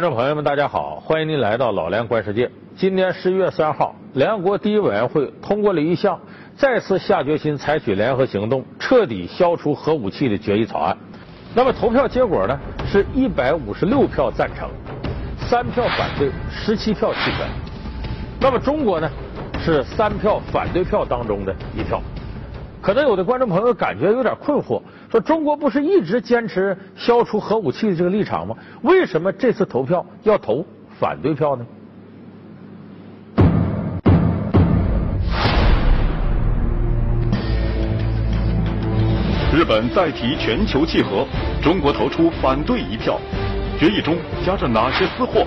观众朋友们，大家好，欢迎您来到老梁观世界。今年十一月三号，联合国第一委员会通过了一项再次下决心采取联合行动，彻底消除核武器的决议草案。那么投票结果呢？是一百五十六票赞成，三票反对，十七票弃权。那么中国呢？是三票反对票当中的一票。可能有的观众朋友感觉有点困惑。说中国不是一直坚持消除核武器的这个立场吗？为什么这次投票要投反对票呢？日本再提全球契合，中国投出反对一票。决议中夹着哪些私货？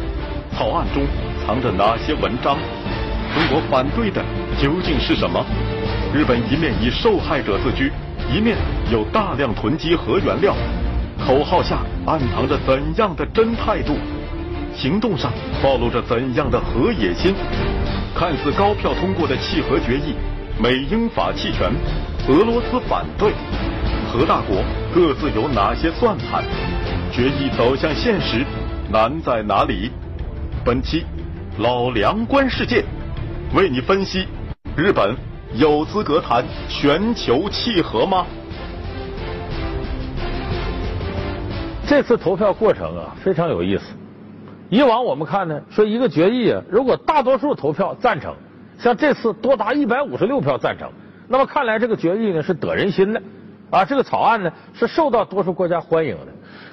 草案中藏着哪些文章？中国反对的究竟是什么？日本一面以受害者自居。一面有大量囤积核原料，口号下暗藏着怎样的真态度？行动上暴露着怎样的核野心？看似高票通过的弃核决议，美英法弃权，俄罗斯反对，核大国各自有哪些算盘？决议走向现实难在哪里？本期老梁观世界为你分析日本。有资格谈全球契合吗？这次投票过程啊非常有意思。以往我们看呢，说一个决议啊，如果大多数投票赞成，像这次多达一百五十六票赞成，那么看来这个决议呢是得人心的啊，这个草案呢是受到多数国家欢迎的。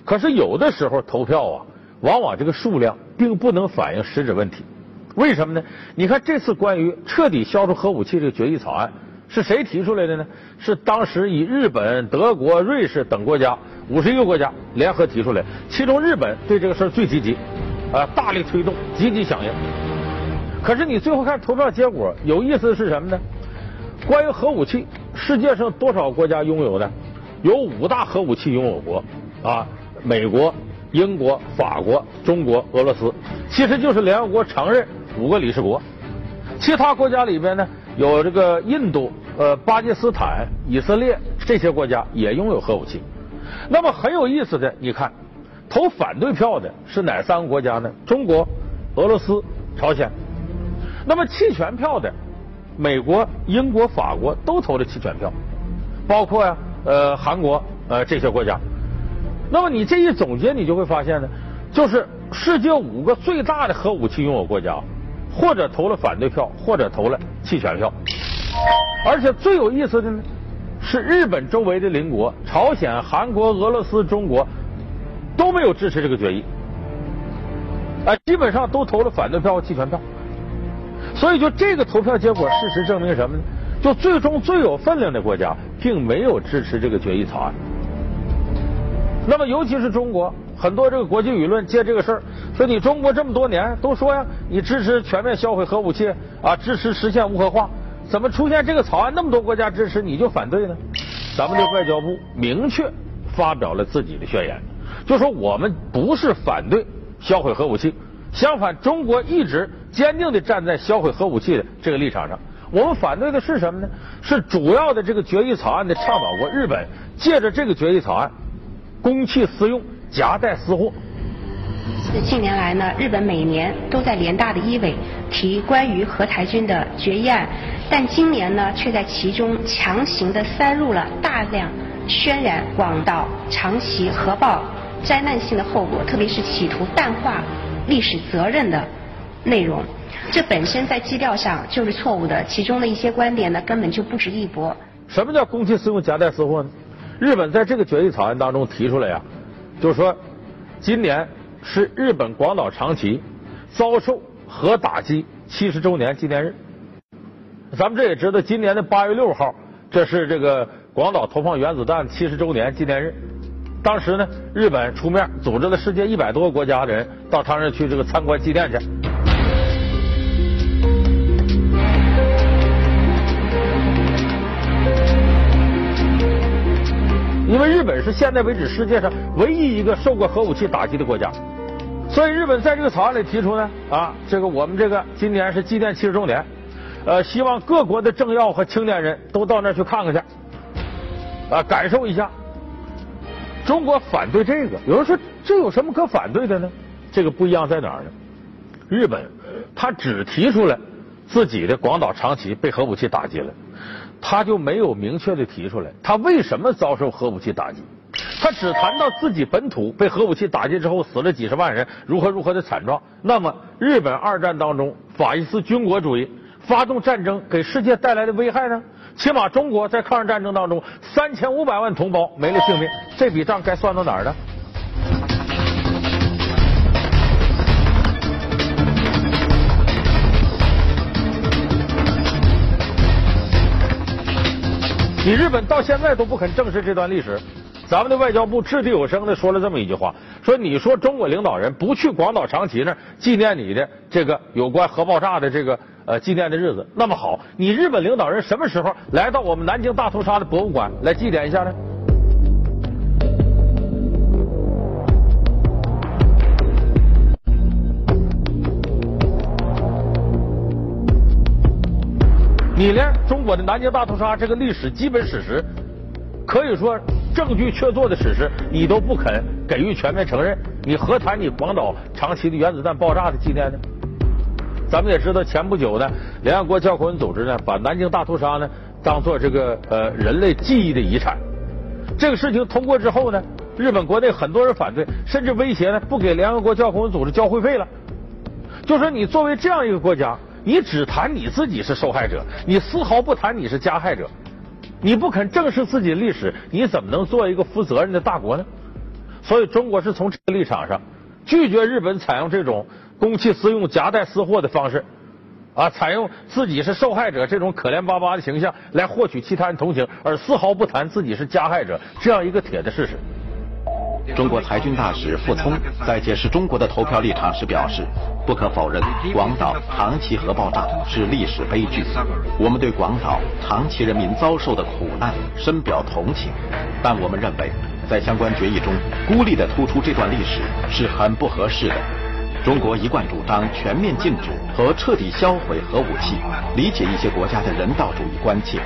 可是有的时候投票啊，往往这个数量并不能反映实质问题。为什么呢？你看这次关于彻底消除核武器这个决议草案是谁提出来的呢？是当时以日本、德国、瑞士等国家五十一个国家联合提出来，其中日本对这个事儿最积极，啊，大力推动，积极响应。可是你最后看投票结果，有意思的是什么呢？关于核武器，世界上多少国家拥有的？有五大核武器拥有国啊，美国、英国、法国、中国、俄罗斯，其实就是联合国承认。五个理事国，其他国家里边呢，有这个印度、呃巴基斯坦、以色列这些国家也拥有核武器。那么很有意思的，你看，投反对票的是哪三个国家呢？中国、俄罗斯、朝鲜。那么弃权票的，美国、英国、法国都投了弃权票，包括呀呃韩国呃这些国家。那么你这一总结，你就会发现呢，就是世界五个最大的核武器拥有国家。或者投了反对票，或者投了弃权票，而且最有意思的呢，是日本周围的邻国朝鲜、韩国、俄罗斯、中国都没有支持这个决议，啊，基本上都投了反对票和弃权票。所以，就这个投票结果，事实证明什么呢？就最终最有分量的国家并没有支持这个决议草案。那么，尤其是中国。很多这个国际舆论借这个事儿说你中国这么多年都说呀，你支持全面销毁核武器啊，支持实现无核化，怎么出现这个草案那么多国家支持你就反对呢？咱们的外交部明确发表了自己的宣言，就说我们不是反对销毁核武器，相反，中国一直坚定的站在销毁核武器的这个立场上。我们反对的是什么呢？是主要的这个决议草案的倡导国日本借着这个决议草案公器私用。夹带私货。近年来呢，日本每年都在联大的一委提关于核台军的决议案，但今年呢，却在其中强行的塞入了大量渲染广岛长崎核爆灾难性的后果，特别是企图淡化历史责任的内容。这本身在基调上就是错误的，其中的一些观点呢，根本就不值一驳。什么叫公器私用、夹带私货呢？日本在这个决议草案当中提出来呀。就说，今年是日本广岛长崎遭受核打击七十周年纪念日。咱们这也知道，今年的八月六号，这是这个广岛投放原子弹七十周年纪念日。当时呢，日本出面组织了世界一百多个国家的人到他那儿去这个参观纪念去。因为日本是现在为止世界上唯一一个受过核武器打击的国家，所以日本在这个草案里提出呢，啊，这个我们这个今年是纪念七十周年，呃，希望各国的政要和青年人都到那儿去看看去，啊，感受一下。中国反对这个，有人说这有什么可反对的呢？这个不一样在哪儿呢？日本他只提出来自己的广岛、长崎被核武器打击了，他就没有明确的提出来他为什么遭受核武器打击。他只谈到自己本土被核武器打击之后死了几十万人，如何如何的惨状。那么，日本二战当中法西斯军国主义发动战争给世界带来的危害呢？起码中国在抗日战争当中三千五百万同胞没了性命，这笔账该算到哪儿呢？你日本到现在都不肯正视这段历史。咱们的外交部掷地有声的说了这么一句话：说你说中国领导人不去广岛、长崎那儿纪念你的这个有关核爆炸的这个呃纪念的日子，那么好，你日本领导人什么时候来到我们南京大屠杀的博物馆来祭奠一下呢？你连中国的南京大屠杀这个历史基本史实，可以说。证据确凿的史实，你都不肯给予全面承认，你何谈你广岛、长期的原子弹爆炸的纪念呢？咱们也知道，前不久呢，联合国教科文组织呢，把南京大屠杀呢当做这个呃人类记忆的遗产。这个事情通过之后呢，日本国内很多人反对，甚至威胁呢不给联合国教科文组织交会费了。就说你作为这样一个国家，你只谈你自己是受害者，你丝毫不谈你是加害者。你不肯正视自己的历史，你怎么能做一个负责任的大国呢？所以中国是从这个立场上拒绝日本采用这种公器私用、夹带私货的方式，啊，采用自己是受害者这种可怜巴巴的形象来获取其他人同情，而丝毫不谈自己是加害者这样一个铁的事实。中国裁军大使傅聪在解释中国的投票立场时表示：“不可否认，广岛、长崎核爆炸是历史悲剧。我们对广岛、长崎人民遭受的苦难深表同情，但我们认为，在相关决议中孤立地突出这段历史是很不合适的。中国一贯主张全面禁止和彻底销毁核武器，理解一些国家的人道主义关切。”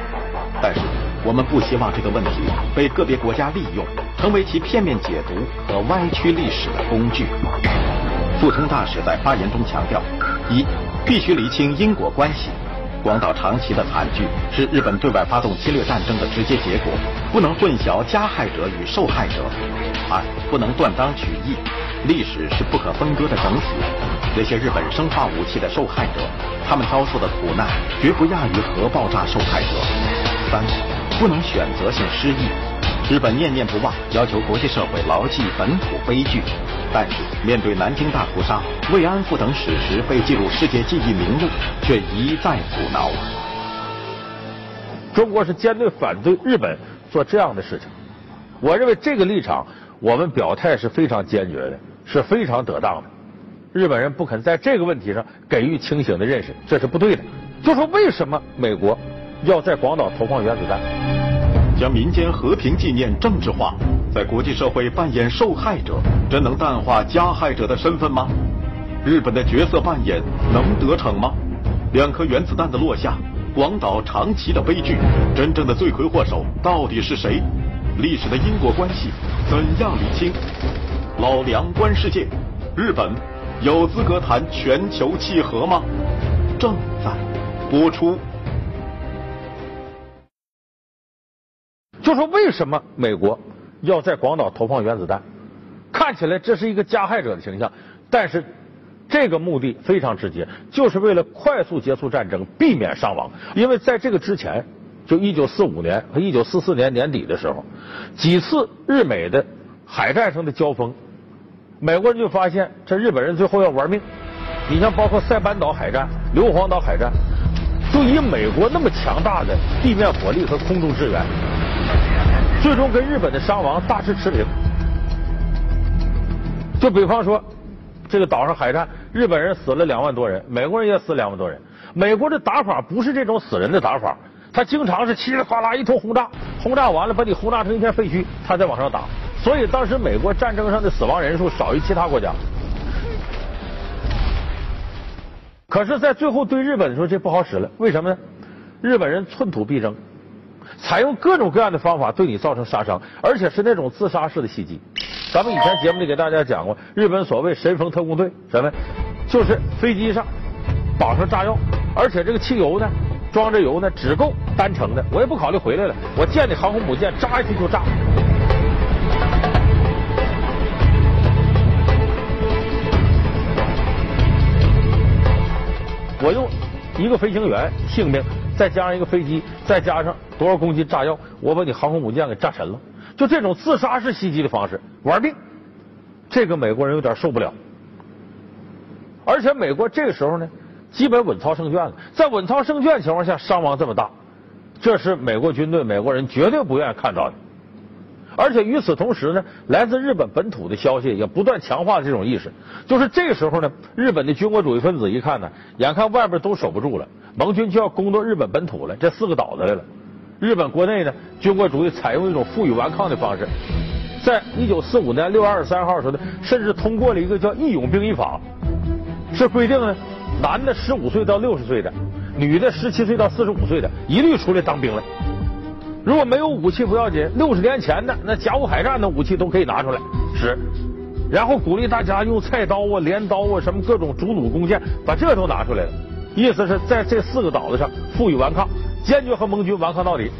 但是，我们不希望这个问题被个别国家利用，成为其片面解读和歪曲历史的工具。傅聪大使在发言中强调：一，必须厘清因果关系。广岛、长崎的惨剧是日本对外发动侵略战争的直接结果，不能混淆加害者与受害者。二，不能断章取义，历史是不可分割的整体。那些日本生化武器的受害者，他们遭受的苦难绝不亚于核爆炸受害者。三，不能选择性失忆。日本念念不忘，要求国际社会牢记本土悲剧，但是面对南京大屠杀、慰安妇等史实被记入世界记忆名录，却一再阻挠。中国是坚决反对日本做这样的事情。我认为这个立场，我们表态是非常坚决的，是非常得当的。日本人不肯在这个问题上给予清醒的认识，这是不对的。就说为什么美国？要在广岛投放原子弹，将民间和平纪念政治化，在国际社会扮演受害者，真能淡化加害者的身份吗？日本的角色扮演能得逞吗？两颗原子弹的落下，广岛、长崎的悲剧，真正的罪魁祸首到底是谁？历史的因果关系怎样理清？老梁观世界，日本有资格谈全球契合吗？正在播出。就说为什么美国要在广岛投放原子弹？看起来这是一个加害者的形象，但是这个目的非常直接，就是为了快速结束战争，避免伤亡。因为在这个之前，就一九四五年和一九四四年年底的时候，几次日美的海战上的交锋，美国人就发现这日本人最后要玩命。你像包括塞班岛海战、硫磺岛海战，就以美国那么强大的地面火力和空中支援。最终跟日本的伤亡大致持平。就比方说，这个岛上海战，日本人死了两万多人，美国人也死两万多人。美国的打法不是这种死人的打法，他经常是稀里哗啦一通轰炸，轰炸完了把你轰炸成一片废墟，他再往上打。所以当时美国战争上的死亡人数少于其他国家。可是，在最后对日本的时候，这不好使了。为什么呢？日本人寸土必争。采用各种各样的方法对你造成杀伤，而且是那种自杀式的袭击。咱们以前节目里给大家讲过，日本所谓神风特工队什么，就是飞机上绑上炸药，而且这个汽油呢装着油呢只够单程的，我也不考虑回来了，我见你航空母舰扎下去就炸。我用一个飞行员性命，再加上一个飞机，再加上多少公斤炸药，我把你航空母舰给炸沉了。就这种自杀式袭击的方式，玩命，这个美国人有点受不了。而且美国这个时候呢，基本稳操胜券了。在稳操胜券情况下，伤亡这么大，这是美国军队、美国人绝对不愿意看到的。而且与此同时呢，来自日本本土的消息也不断强化这种意识。就是这个时候呢，日本的军国主义分子一看呢，眼看外边都守不住了，盟军就要攻到日本本土了，这四个岛子来了。日本国内呢，军国主义采用一种负隅顽抗的方式，在一九四五年六月二十三号时候呢，甚至通过了一个叫义勇兵役法，是规定呢，男的十五岁到六十岁的，女的十七岁到四十五岁的，一律出来当兵了。如果没有武器不要紧，六十年前的那甲午海战的武器都可以拿出来使，然后鼓励大家用菜刀啊、镰刀啊、什么各种竹弩弓箭，把这都拿出来了。意思是在这四个岛子上负隅顽抗，坚决和盟军顽抗到底。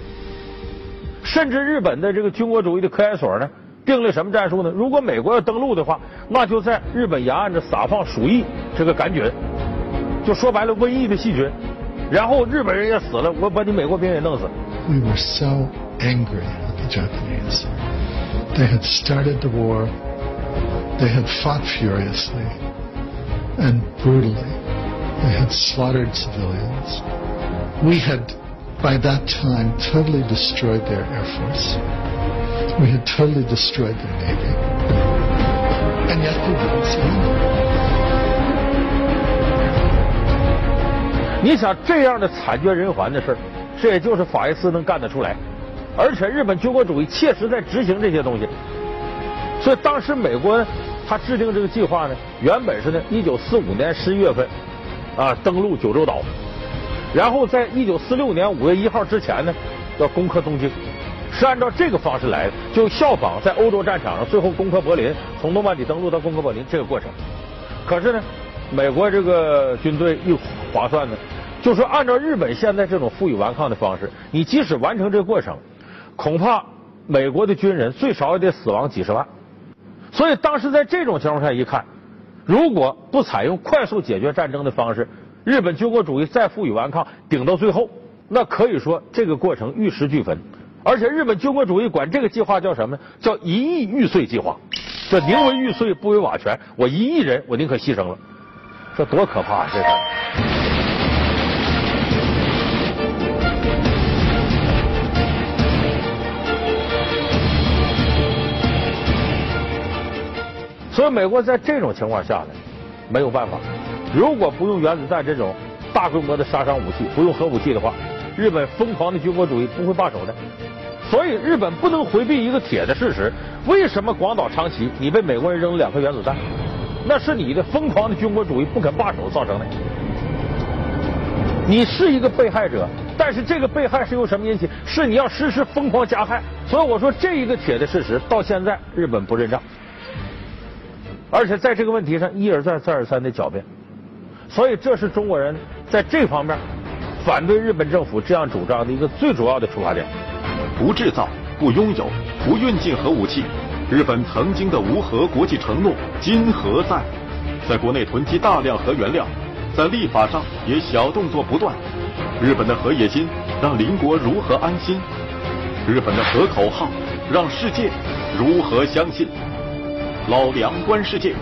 甚至日本的这个军国主义的科研所呢，定了什么战术呢？如果美国要登陆的话，那就在日本沿岸这撒放鼠疫这个杆菌，就说白了瘟疫的细菌。然后日本人也死了，我把你美国兵也弄死。We were so angry at the Japanese. They had started the war. They had fought furiously and brutally. They had slaughtered civilians. We had, by that time, totally destroyed their air force. We had totally destroyed their navy. And yet they didn't surrender. 你想这样的惨绝人寰的事儿， 这也就是法西斯能干得出来。而且日本军国主义切实在执行这些东西，所以当时美国，他制定这个计划呢，原本是呢，一九四五年十一月份啊登陆九州岛，然后在一九四六年五月一号之前呢，要攻克东京，是按照这个方式来的，就效仿在欧洲战场上最后攻克柏林，从诺曼底登陆到攻克柏林这个过程。可是呢，美国这个军队一划算呢。就说按照日本现在这种负隅顽抗的方式，你即使完成这个过程，恐怕美国的军人最少也得死亡几十万。所以当时在这种情况下一看，如果不采用快速解决战争的方式，日本军国主义再负隅顽抗，顶到最后，那可以说这个过程玉石俱焚。而且日本军国主义管这个计划叫什么？叫一亿玉碎计划，这宁为玉碎不为瓦全。我一亿人，我宁可牺牲了，这多可怕！这个。所以，美国在这种情况下呢，没有办法。如果不用原子弹这种大规模的杀伤武器，不用核武器的话，日本疯狂的军国主义不会罢手的。所以，日本不能回避一个铁的事实：为什么广岛、长崎你被美国人扔了两颗原子弹？那是你的疯狂的军国主义不肯罢手造成的。你是一个被害者，但是这个被害是由什么引起？是你要实施疯狂加害。所以我说，这一个铁的事实到现在日本不认账。而且在这个问题上一而再再而三的狡辩，所以这是中国人在这方面反对日本政府这样主张的一个最主要的出发点。不制造、不拥有、不运进核武器，日本曾经的无核国际承诺今何在？在国内囤积大量核原料，在立法上也小动作不断。日本的核野心让邻国如何安心？日本的核口号让世界如何相信？老梁观世界，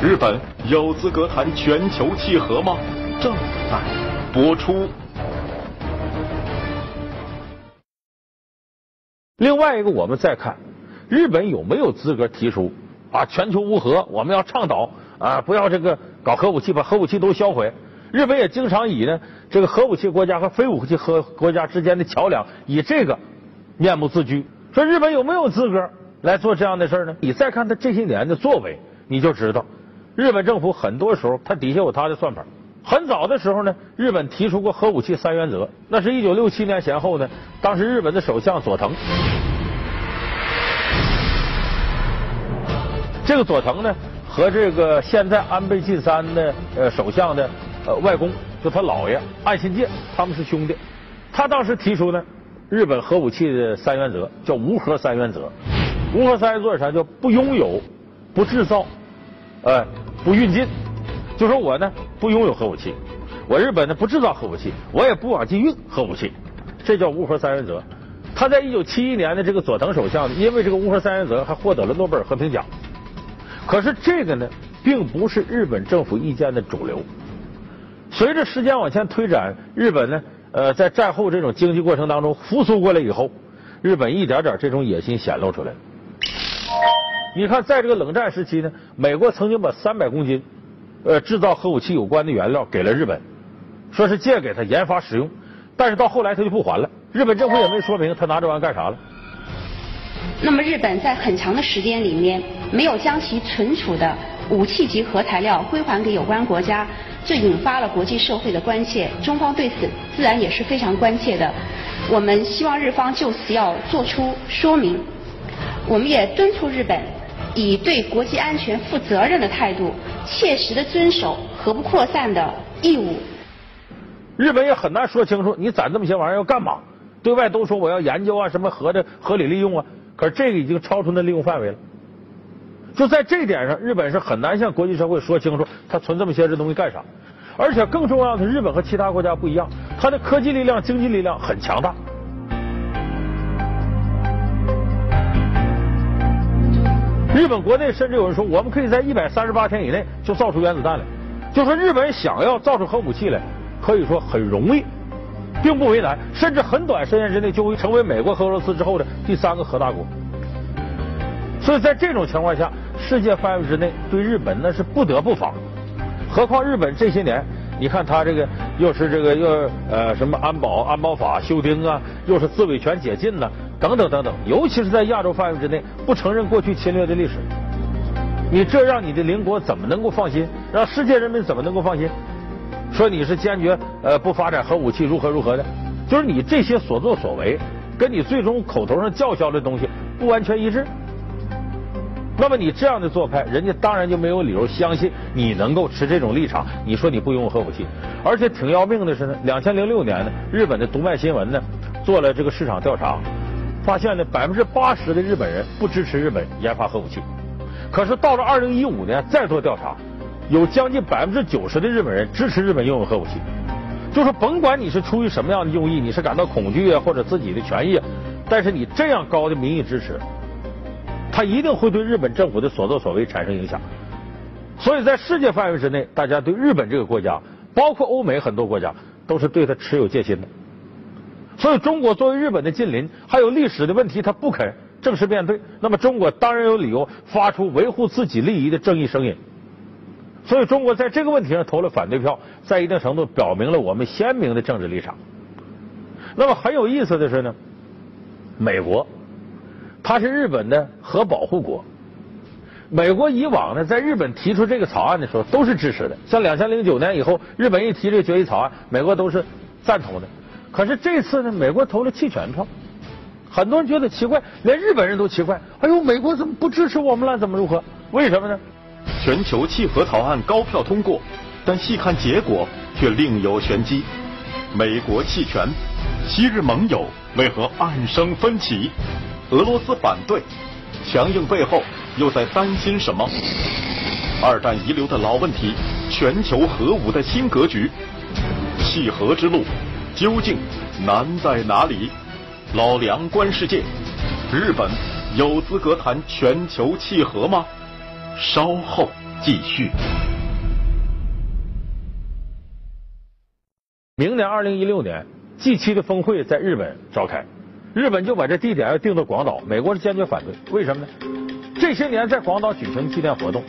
日本有资格谈全球契合吗？正在播出。另外一个，我们再看日本有没有资格提出啊全球无核？我们要倡导啊不要这个搞核武器，把核武器都销毁。日本也经常以呢这个核武器国家和非武器核国家之间的桥梁，以这个面目自居。说日本有没有资格？来做这样的事呢？你再看他这些年的作为，你就知道，日本政府很多时候他底下有他的算盘。很早的时候呢，日本提出过核武器三原则，那是一九六七年前后呢，当时日本的首相佐藤这个佐藤呢，和这个现在安倍晋三的呃首相的呃外公，就他姥爷岸信介，他们是兄弟。他当时提出呢，日本核武器的三原则叫无核三原则。无核三原则啥？叫不拥有、不制造、呃不运进。就说我呢不拥有核武器，我日本呢不制造核武器，我也不往进运核武器，这叫无核三原则。他在一九七一年的这个佐藤首相呢，因为这个无核三原则还获得了诺贝尔和平奖。可是这个呢，并不是日本政府意见的主流。随着时间往前推展，日本呢，呃，在战后这种经济过程当中复苏过来以后，日本一点点这种野心显露出来。你看，在这个冷战时期呢，美国曾经把三百公斤呃制造核武器有关的原料给了日本，说是借给他研发使用，但是到后来他就不还了。日本政府也没说明他拿这玩意干啥了。那么日本在很长的时间里面没有将其存储的武器级核材料归还给有关国家，这引发了国际社会的关切。中方对此自然也是非常关切的。我们希望日方就此要做出说明。我们也敦促日本以对国际安全负责任的态度，切实的遵守核不扩散的义务。日本也很难说清楚，你攒这么些玩意儿要干嘛？对外都说我要研究啊，什么核的合理利用啊，可是这个已经超出那利用范围了。就在这点上，日本是很难向国际社会说清楚，它存这么些这东西干啥。而且更重要的是，日本和其他国家不一样，它的科技力量、经济力量很强大。日本国内甚至有人说，我们可以在一百三十八天以内就造出原子弹来。就说日本想要造出核武器来，可以说很容易，并不为难，甚至很短时间之内就会成为美国和俄罗斯之后的第三个核大国。所以在这种情况下，世界范围之内对日本那是不得不防。何况日本这些年，你看他这个又是这个又呃什么安保安保法修订啊，又是自卫权解禁呐。等等等等，尤其是在亚洲范围之内，不承认过去侵略的历史，你这让你的邻国怎么能够放心？让世界人民怎么能够放心？说你是坚决呃不发展核武器，如何如何的？就是你这些所作所为，跟你最终口头上叫嚣的东西不完全一致。那么你这样的做派，人家当然就没有理由相信你能够持这种立场。你说你不拥有核武器，而且挺要命的是呢，两千零六年呢，日本的读卖新闻呢做了这个市场调查。发现呢，百分之八十的日本人不支持日本研发核武器。可是到了二零一五年再做调查，有将近百分之九十的日本人支持日本拥有核武器。就是甭管你是出于什么样的用意，你是感到恐惧啊，或者自己的权益，但是你这样高的民意支持，它一定会对日本政府的所作所为产生影响。所以在世界范围之内，大家对日本这个国家，包括欧美很多国家，都是对他持有戒心的。所以，中国作为日本的近邻，还有历史的问题，他不肯正式面对。那么，中国当然有理由发出维护自己利益的正义声音。所以，中国在这个问题上投了反对票，在一定程度表明了我们鲜明的政治立场。那么，很有意思的是呢，美国，它是日本的核保护国。美国以往呢，在日本提出这个草案的时候，都是支持的。像两千零九年以后，日本一提这个决议草案，美国都是赞同的。可是这次呢，美国投了弃权票，很多人觉得奇怪，连日本人都奇怪。哎呦，美国怎么不支持我们了？怎么如何？为什么呢？全球契合草案高票通过，但细看结果却另有玄机。美国弃权，昔日盟友为何暗生分歧？俄罗斯反对，强硬背后又在担心什么？二战遗留的老问题，全球核武的新格局，弃核之路。究竟难在哪里？老梁观世界，日本有资格谈全球契合吗？稍后继续。明年二零一六年 G 七的峰会在日本召开，日本就把这地点要定到广岛，美国是坚决反对。为什么呢？这些年在广岛举行纪念活动，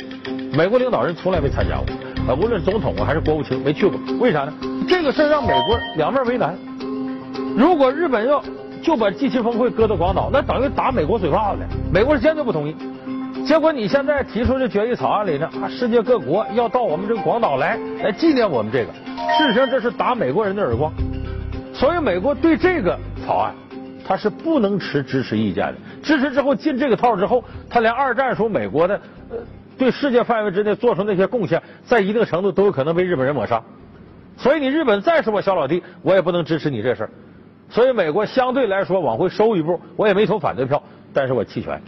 美国领导人从来没参加过。啊，无论总统还是国务卿没去过，为啥呢？这个事儿让美国两面为难。如果日本要就把 G7 峰会搁到广岛，那等于打美国嘴巴子了。美国是坚决不同意。结果你现在提出这决议草案里呢，啊，世界各国要到我们这个广岛来来纪念我们这个，事实上这是打美国人的耳光。所以美国对这个草案，他是不能持支持意见的。支持之后进这个套之后，他连二战时候美国的对世界范围之内做出那些贡献，在一定程度都有可能被日本人抹杀。所以你日本再是我小老弟，我也不能支持你这事儿。所以美国相对来说往回收一步，我也没投反对票，但是我弃权。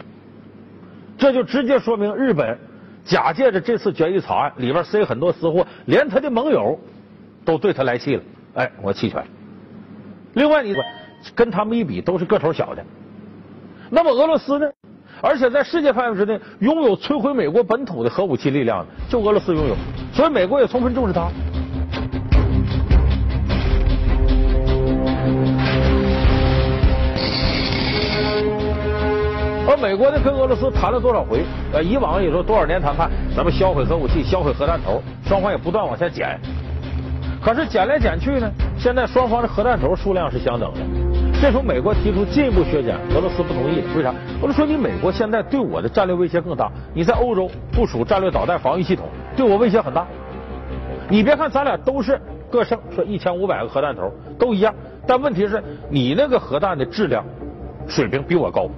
这就直接说明日本假借着这次决议草案里边塞很多私货，连他的盟友都对他来气了。哎，我弃权。另外，你跟他们一比，都是个头小的。那么俄罗斯呢？而且在世界范围之内拥有摧毁美国本土的核武器力量的，就俄罗斯拥有。所以美国也充分重视他。而美国呢，跟俄罗斯谈了多少回？呃，以往也说多少年谈判，咱们销毁核武器，销毁核弹头，双方也不断往下减。可是减来减去呢，现在双方的核弹头数量是相等的。这时候美国提出进一步削减，俄罗斯不同意。为啥？俄罗斯说你美国现在对我的战略威胁更大，你在欧洲部署战略导弹防御系统，对我威胁很大。你别看咱俩都是各剩说一千五百个核弹头都一样，但问题是你那个核弹的质量水平比我高。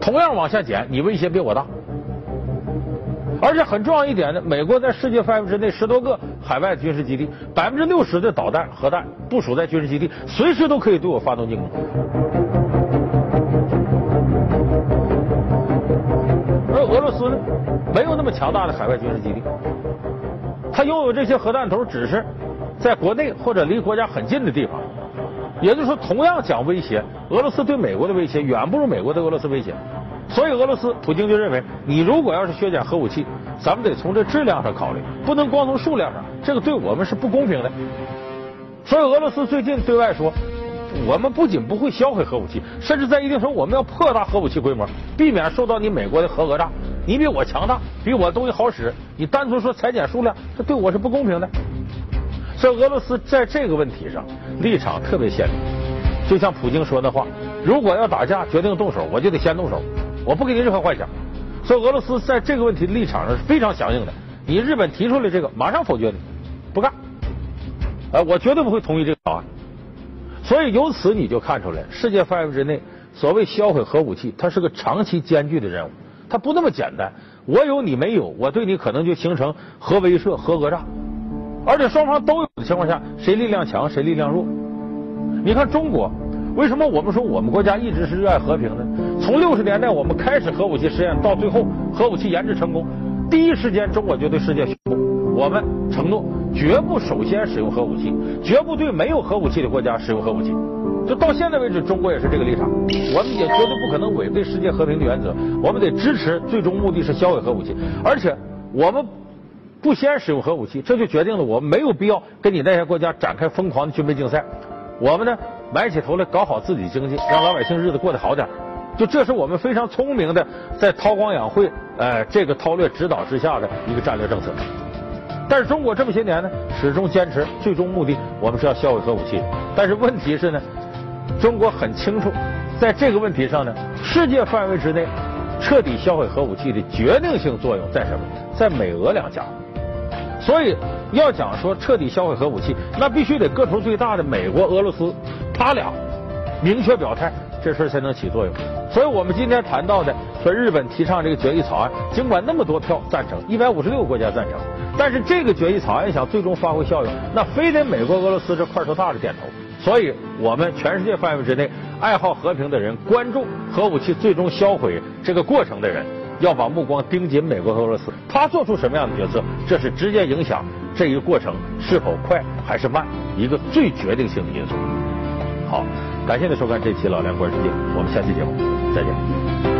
同样往下减，你威胁比我大，而且很重要一点呢，美国在世界范围之内十多个海外军事基地，百分之六十的导弹、核弹部署在军事基地，随时都可以对我发动进攻。而俄罗斯呢，没有那么强大的海外军事基地，它拥有这些核弹头，只是在国内或者离国家很近的地方。也就是说，同样讲威胁，俄罗斯对美国的威胁远不如美国对俄罗斯威胁。所以，俄罗斯普京就认为，你如果要是削减核武器，咱们得从这质量上考虑，不能光从数量上，这个对我们是不公平的。所以，俄罗斯最近对外说，我们不仅不会销毁核武器，甚至在一定程度我们要扩大核武器规模，避免受到你美国的核讹诈。你比我强大，比我东西好使，你单纯说裁减数量，这对我是不公平的。所以俄罗斯在这个问题上立场特别鲜明，就像普京说的话：“如果要打架，决定动手，我就得先动手，我不给你任何幻想。”所以俄罗斯在这个问题立场上是非常强硬的。你日本提出来这个，马上否决你，不干。呃，我绝对不会同意这个草案。所以由此你就看出来，世界范围之内所谓销毁核武器，它是个长期艰巨的任务，它不那么简单。我有你没有，我对你可能就形成核威慑、核讹诈。而且双方都有的情况下，谁力量强谁力量弱？你看中国，为什么我们说我们国家一直是热爱和平呢？从六十年代我们开始核武器实验，到最后核武器研制成功，第一时间中国就对世界宣布，我们承诺绝不首先使用核武器，绝不对没有核武器的国家使用核武器。就到现在为止，中国也是这个立场，我们也绝对不可能违背世界和平的原则，我们得支持，最终目的是销毁核武器，而且我们。不先使用核武器，这就决定了我们没有必要跟你那些国家展开疯狂的军备竞赛。我们呢，埋起头来搞好自己经济，让老百姓日子过得好点。就这是我们非常聪明的，在韬光养晦，呃，这个韬略指导之下的一个战略政策。但是中国这么些年呢，始终坚持最终目的，我们是要销毁核武器。但是问题是呢，中国很清楚，在这个问题上呢，世界范围之内彻底销毁核武器的决定性作用在什么？在美俄两家。所以要讲说彻底销毁核武器，那必须得个头最大的美国、俄罗斯，他俩明确表态，这事才能起作用。所以我们今天谈到的说日本提倡这个决议草案，尽管那么多票赞成，一百五十六个国家赞成，但是这个决议草案想最终发挥效用，那非得美国、俄罗斯这块头大的点头。所以我们全世界范围之内爱好和平的人，关注核武器最终销毁这个过程的人。要把目光盯紧美国和俄罗斯，他做出什么样的决策，这是直接影响这一过程是否快还是慢一个最决定性的因素。好，感谢您收看这期《老梁观世界》，我们下期节目再见。